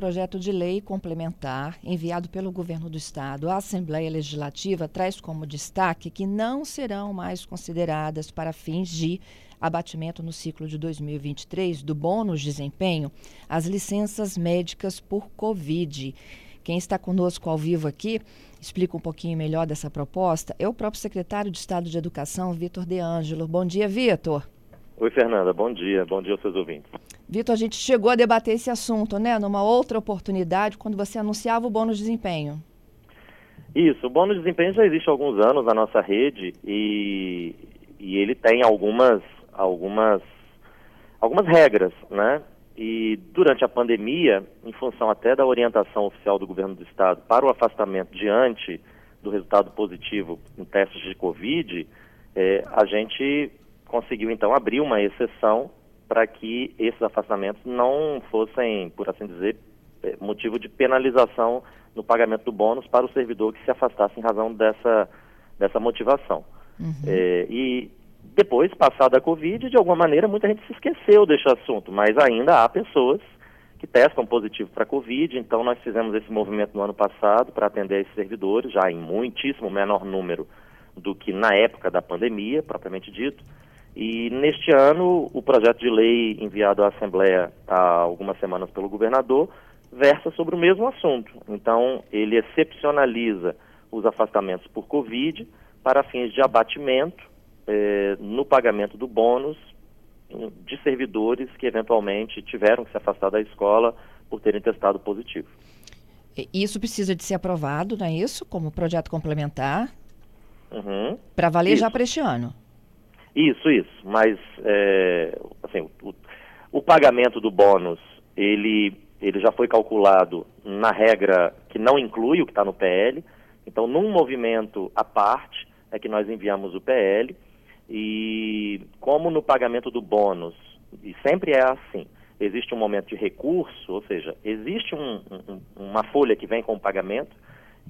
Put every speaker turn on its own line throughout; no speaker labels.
projeto de lei complementar enviado pelo governo do estado à Assembleia Legislativa traz como destaque que não serão mais consideradas para fins de abatimento no ciclo de 2023 do bônus desempenho as licenças médicas por Covid. Quem está conosco ao vivo aqui explica um pouquinho melhor dessa proposta é o próprio secretário de Estado de Educação, Vitor De Angelo. Bom dia, Vitor.
Oi, Fernanda. Bom dia. Bom dia aos seus ouvintes.
Vitor, a gente chegou a debater esse assunto, né? Numa outra oportunidade, quando você anunciava o bônus de desempenho.
Isso, o bônus de desempenho já existe há alguns anos na nossa rede e, e ele tem algumas, algumas, algumas regras, né? E durante a pandemia, em função até da orientação oficial do governo do estado para o afastamento diante do resultado positivo em testes de Covid, eh, a gente conseguiu então abrir uma exceção para que esses afastamentos não fossem, por assim dizer, é, motivo de penalização no pagamento do bônus para o servidor que se afastasse em razão dessa, dessa motivação. Uhum. É, e depois, passada a Covid, de alguma maneira, muita gente se esqueceu desse assunto, mas ainda há pessoas que testam positivo para a Covid, então nós fizemos esse movimento no ano passado para atender esses servidores, já em muitíssimo menor número do que na época da pandemia, propriamente dito. E neste ano, o projeto de lei enviado à Assembleia há algumas semanas pelo governador versa sobre o mesmo assunto. Então, ele excepcionaliza os afastamentos por Covid para fins de abatimento eh, no pagamento do bônus de servidores que eventualmente tiveram que se afastar da escola por terem testado positivo.
Isso precisa de ser aprovado, não é isso? Como projeto complementar? Uhum. Para valer isso. já para este ano.
Isso, isso. Mas é, assim, o, o, pagamento do bônus, ele, ele já foi calculado na regra que não inclui o que está no PL. Então, num movimento à parte, é que nós enviamos o PL. E como no pagamento do bônus, e sempre é assim, existe um momento de recurso, ou seja, existe um, um, uma folha que vem com o pagamento,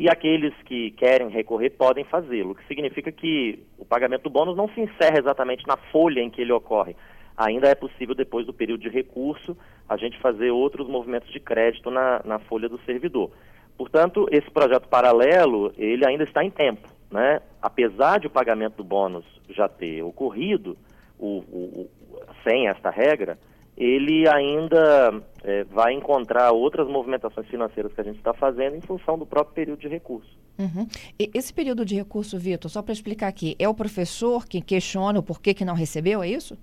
e aqueles que querem recorrer podem fazê-lo, o que significa que o pagamento do bônus não se encerra exatamente na folha em que ele ocorre. Ainda é possível, depois do período de recurso, a gente fazer outros movimentos de crédito na, na folha do servidor. Portanto, esse projeto paralelo, ele ainda está em tempo. Né? Apesar de o pagamento do bônus já ter ocorrido, o, o, o, sem esta regra, ele ainda é, vai encontrar outras movimentações financeiras que a gente está fazendo em função do próprio período de recurso.
Uhum. esse período de recurso, Vitor, só para explicar aqui, é o professor que questiona o porquê que não recebeu, é isso?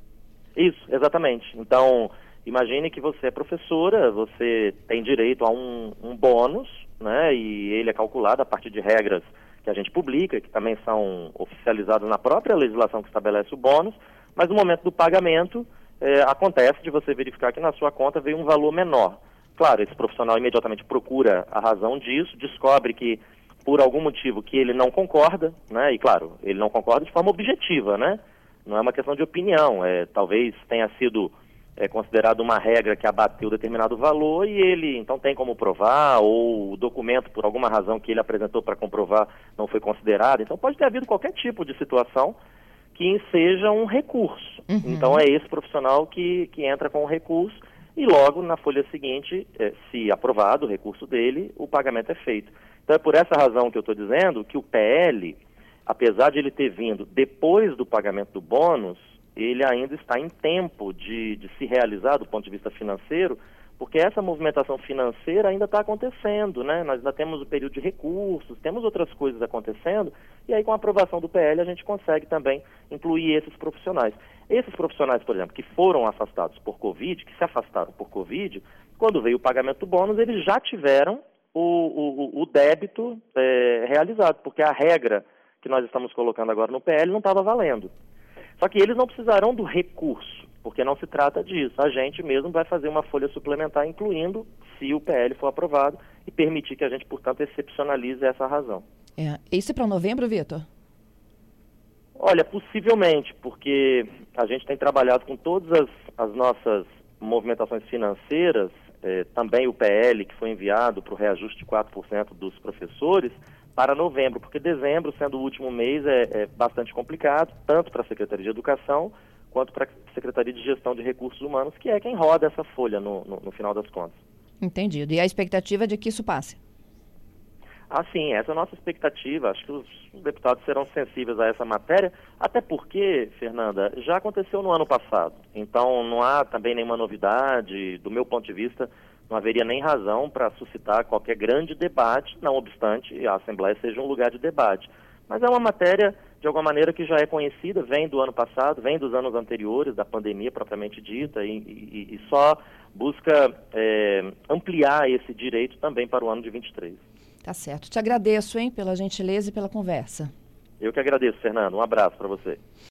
Isso, exatamente. Então, imagine que você é professora, você tem direito a um, um bônus, né, e ele é calculado a partir de regras que a gente publica, que também são oficializadas na própria legislação que estabelece o bônus, mas no momento do pagamento, é, acontece de você verificar que na sua conta veio um valor menor. Claro, esse profissional imediatamente procura a razão disso, descobre que por algum motivo que ele não concorda, né? E claro, ele não concorda de forma objetiva, né? Não é uma questão de opinião, é, talvez tenha sido é, considerado uma regra que abateu determinado valor e ele então tem como provar, ou o documento, por alguma razão que ele apresentou para comprovar, não foi considerado. Então pode ter havido qualquer tipo de situação que seja um recurso. Uhum. Então é esse profissional que, que entra com o recurso e logo na folha seguinte, eh, se aprovado o recurso dele, o pagamento é feito. Então é por essa razão que eu estou dizendo que o PL, apesar de ele ter vindo depois do pagamento do bônus, ele ainda está em tempo de, de se realizar do ponto de vista financeiro, porque essa movimentação financeira ainda está acontecendo, né? Nós ainda temos o período de recursos, temos outras coisas acontecendo, e aí com a aprovação do PL a gente consegue também incluir esses profissionais. Esses profissionais, por exemplo, que foram afastados por Covid, que se afastaram por Covid, quando veio o pagamento do bônus, eles já tiveram o, o, o débito é, realizado, porque a regra que nós estamos colocando agora no PL não estava valendo. Só que eles não precisarão do recurso porque não se trata disso. A gente mesmo vai fazer uma folha suplementar, incluindo se o PL for aprovado e permitir que a gente, portanto, excepcionalize essa razão.
É. Isso é para novembro, Vitor?
Olha, possivelmente, porque a gente tem trabalhado com todas as, as nossas movimentações financeiras, eh, também o PL que foi enviado para o reajuste de 4% dos professores, para novembro, porque dezembro, sendo o último mês, é, é bastante complicado, tanto para a Secretaria de Educação quanto para a Secretaria de Gestão de Recursos Humanos, que é quem roda essa folha no, no, no final das contas.
Entendido. E a expectativa é de que isso passe?
Ah, sim, essa é a nossa expectativa. Acho que os deputados serão sensíveis a essa matéria, até porque, Fernanda, já aconteceu no ano passado. Então, não há também nenhuma novidade. Do meu ponto de vista, não haveria nem razão para suscitar qualquer grande debate, não obstante a Assembleia seja um lugar de debate. Mas é uma matéria, de alguma maneira, que já é conhecida, vem do ano passado, vem dos anos anteriores, da pandemia propriamente dita, e, e, e só busca é, ampliar esse direito também para o ano de 23.
Tá certo. Te agradeço, hein, pela gentileza e pela conversa.
Eu que agradeço, Fernando. Um abraço para você.